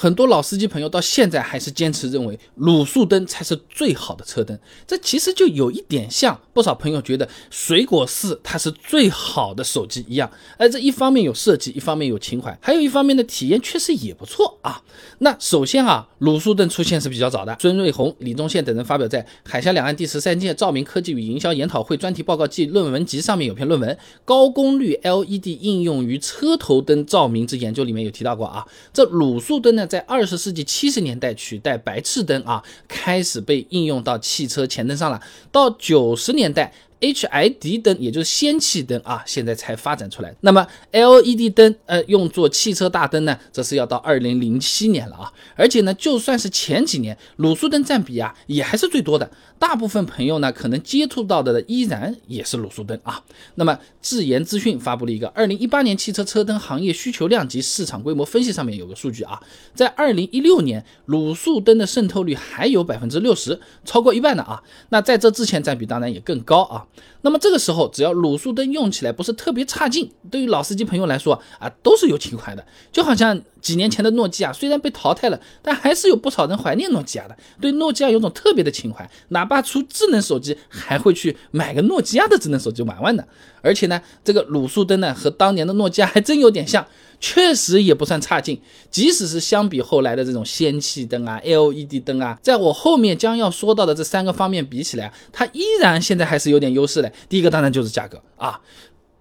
很多老司机朋友到现在还是坚持认为卤素灯才是最好的车灯，这其实就有一点像不少朋友觉得水果四它是最好的手机一样。而这一方面有设计，一方面有情怀，还有一方面的体验确实也不错啊。那首先啊，卤素灯出现是比较早的，孙瑞红、李宗宪等人发表在《海峡两岸第十三届照明科技与营销研讨会专题报告暨论文集》上面有篇论文《高功率 LED 应用于车头灯照明之研究》里面有提到过啊，这卤素灯呢。在二十世纪七十年代取代白炽灯啊，开始被应用到汽车前灯上了。到九十年代。HID 灯也就是氙气灯啊，现在才发展出来。那么 LED 灯，呃，用作汽车大灯呢，这是要到二零零七年了啊。而且呢，就算是前几年，卤素灯占比啊，也还是最多的。大部分朋友呢，可能接触到的依然也是卤素灯啊。那么智研资讯发布了一个二零一八年汽车车灯行业需求量及市场规模分析，上面有个数据啊，在二零一六年，卤素灯的渗透率还有百分之六十，超过一半的啊。那在这之前占比当然也更高啊。那么这个时候，只要卤素灯用起来不是特别差劲，对于老司机朋友来说啊，都是有情怀的。就好像几年前的诺基亚，虽然被淘汰了，但还是有不少人怀念诺基亚的，对诺基亚有种特别的情怀。哪爸出智能手机，还会去买个诺基亚的智能手机玩玩呢。而且呢，这个卤素灯呢，和当年的诺基亚还真有点像。确实也不算差劲，即使是相比后来的这种氙气灯啊、LED 灯啊，在我后面将要说到的这三个方面比起来，它依然现在还是有点优势的。第一个当然就是价格啊，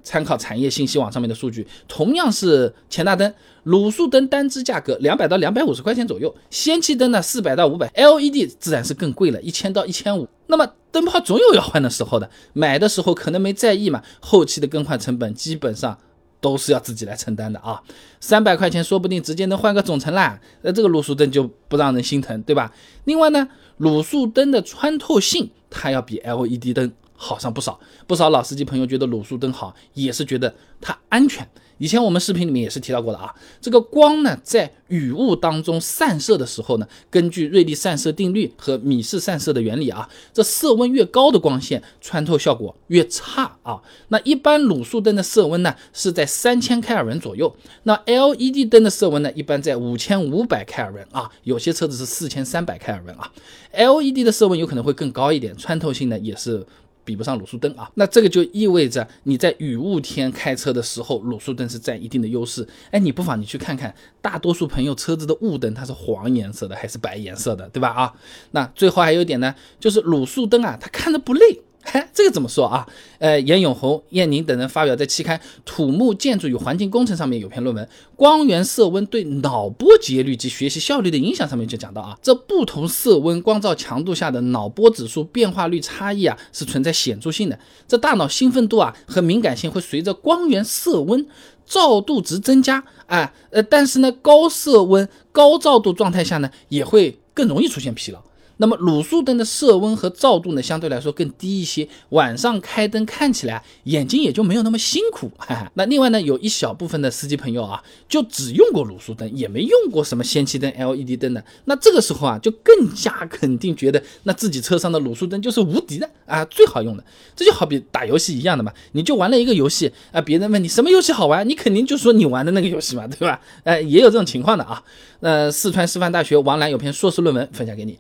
参考产业信息网上面的数据，同样是前大灯，卤素灯单支价格两百到两百五十块钱左右，氙气灯呢四百到五百，LED 自然是更贵了，一千到一千五。那么灯泡总有要换的时候的，买的时候可能没在意嘛，后期的更换成本基本上。都是要自己来承担的啊，三百块钱说不定直接能换个总成啦，那这个卤素灯就不让人心疼，对吧？另外呢，卤素灯的穿透性它要比 LED 灯好上不少，不少老司机朋友觉得卤素灯好，也是觉得它安全。以前我们视频里面也是提到过的啊，这个光呢在雨雾当中散射的时候呢，根据瑞利散射定律和米氏散射的原理啊，这色温越高的光线穿透效果越差啊。那一般卤素灯的色温呢是在三千开尔文左右，那 LED 灯的色温呢一般在五千五百开尔文啊，有些车子是四千三百开尔文啊。LED 的色温有可能会更高一点，穿透性呢也是。比不上卤素灯啊，那这个就意味着你在雨雾天开车的时候，卤素灯是占一定的优势。哎，你不妨你去看看，大多数朋友车子的雾灯它是黄颜色的还是白颜色的，对吧？啊，那最后还有一点呢，就是卤素灯啊，它看着不累。哎，这个怎么说啊？呃，严永红、燕宁等人发表在期刊《土木建筑与环境工程》上面有篇论文，《光源色温对脑波节律及学习效率的影响》上面就讲到啊，这不同色温、光照强度下的脑波指数变化率差异啊，是存在显著性的。这大脑兴奋度啊和敏感性会随着光源色温、照度值增加，哎，呃，但是呢，高色温、高照度状态下呢，也会更容易出现疲劳。那么卤素灯的色温和照度呢，相对来说更低一些，晚上开灯看起来眼睛也就没有那么辛苦。哈哈。那另外呢，有一小部分的司机朋友啊，就只用过卤素灯，也没用过什么氙气灯、LED 灯的。那这个时候啊，就更加肯定觉得那自己车上的卤素灯就是无敌的啊，最好用的。这就好比打游戏一样的嘛，你就玩了一个游戏啊，别人问你什么游戏好玩，你肯定就说你玩的那个游戏嘛，对吧？哎，也有这种情况的啊。那四川师范大学王兰有篇硕士论文分享给你。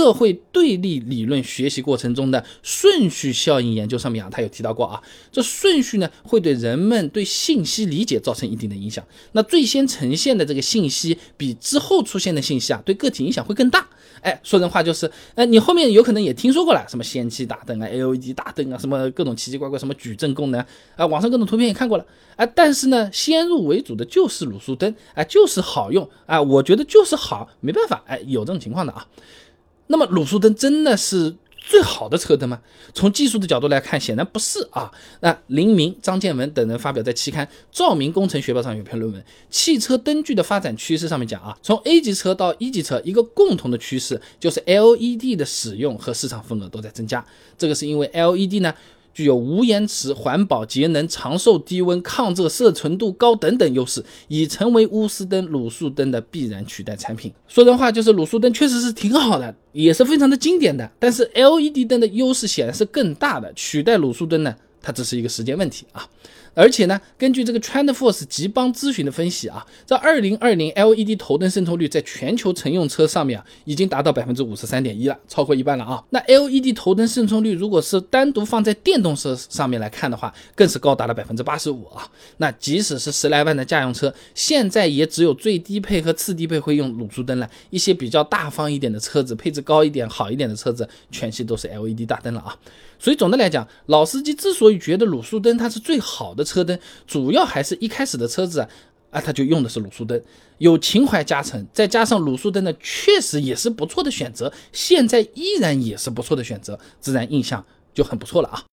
社会对立理论学习过程中的顺序效应研究上面啊，他有提到过啊，这顺序呢会对人们对信息理解造成一定的影响。那最先呈现的这个信息比之后出现的信息啊，对个体影响会更大。哎，说人话就是，哎，你后面有可能也听说过了，什么氙气大灯啊、LED 大灯啊，什么各种奇奇怪怪什么矩阵功能啊，网上各种图片也看过了啊。但是呢，先入为主的就是卤素灯，哎，就是好用啊，我觉得就是好，没办法，哎，有这种情况的啊。那么卤素灯真的是最好的车灯吗？从技术的角度来看，显然不是啊。那林明、张建文等人发表在期刊《照明工程学报》上有篇论文，《汽车灯具的发展趋势》上面讲啊，从 A 级车到一级车，一个共同的趋势就是 LED 的使用和市场份额都在增加。这个是因为 LED 呢。具有无延迟、环保、节能、长寿、低温、抗热、色纯度高等等优势，已成为钨丝灯、卤素灯的必然取代产品。说人话就是，卤素灯确实是挺好的，也是非常的经典的。但是 LED 灯的优势显然是更大的，取代卤素灯呢，它只是一个时间问题啊。而且呢，根据这个 TrendForce 极邦咨询的分析啊，在2020 LED 头灯渗透率在全球乘用车上面啊，已经达到百分之五十三点一了，超过一半了啊。那 LED 头灯渗透率如果是单独放在电动车上面来看的话，更是高达了百分之八十五啊。那即使是十来万的家用车，现在也只有最低配和次低配会用卤素灯了，一些比较大方一点的车子，配置高一点、好一点的车子，全系都是 LED 大灯了啊。所以总的来讲，老司机之所以觉得卤素灯它是最好的车灯，主要还是一开始的车子啊，啊，它就用的是卤素灯，有情怀加成，再加上卤素灯呢，确实也是不错的选择，现在依然也是不错的选择，自然印象就很不错了啊。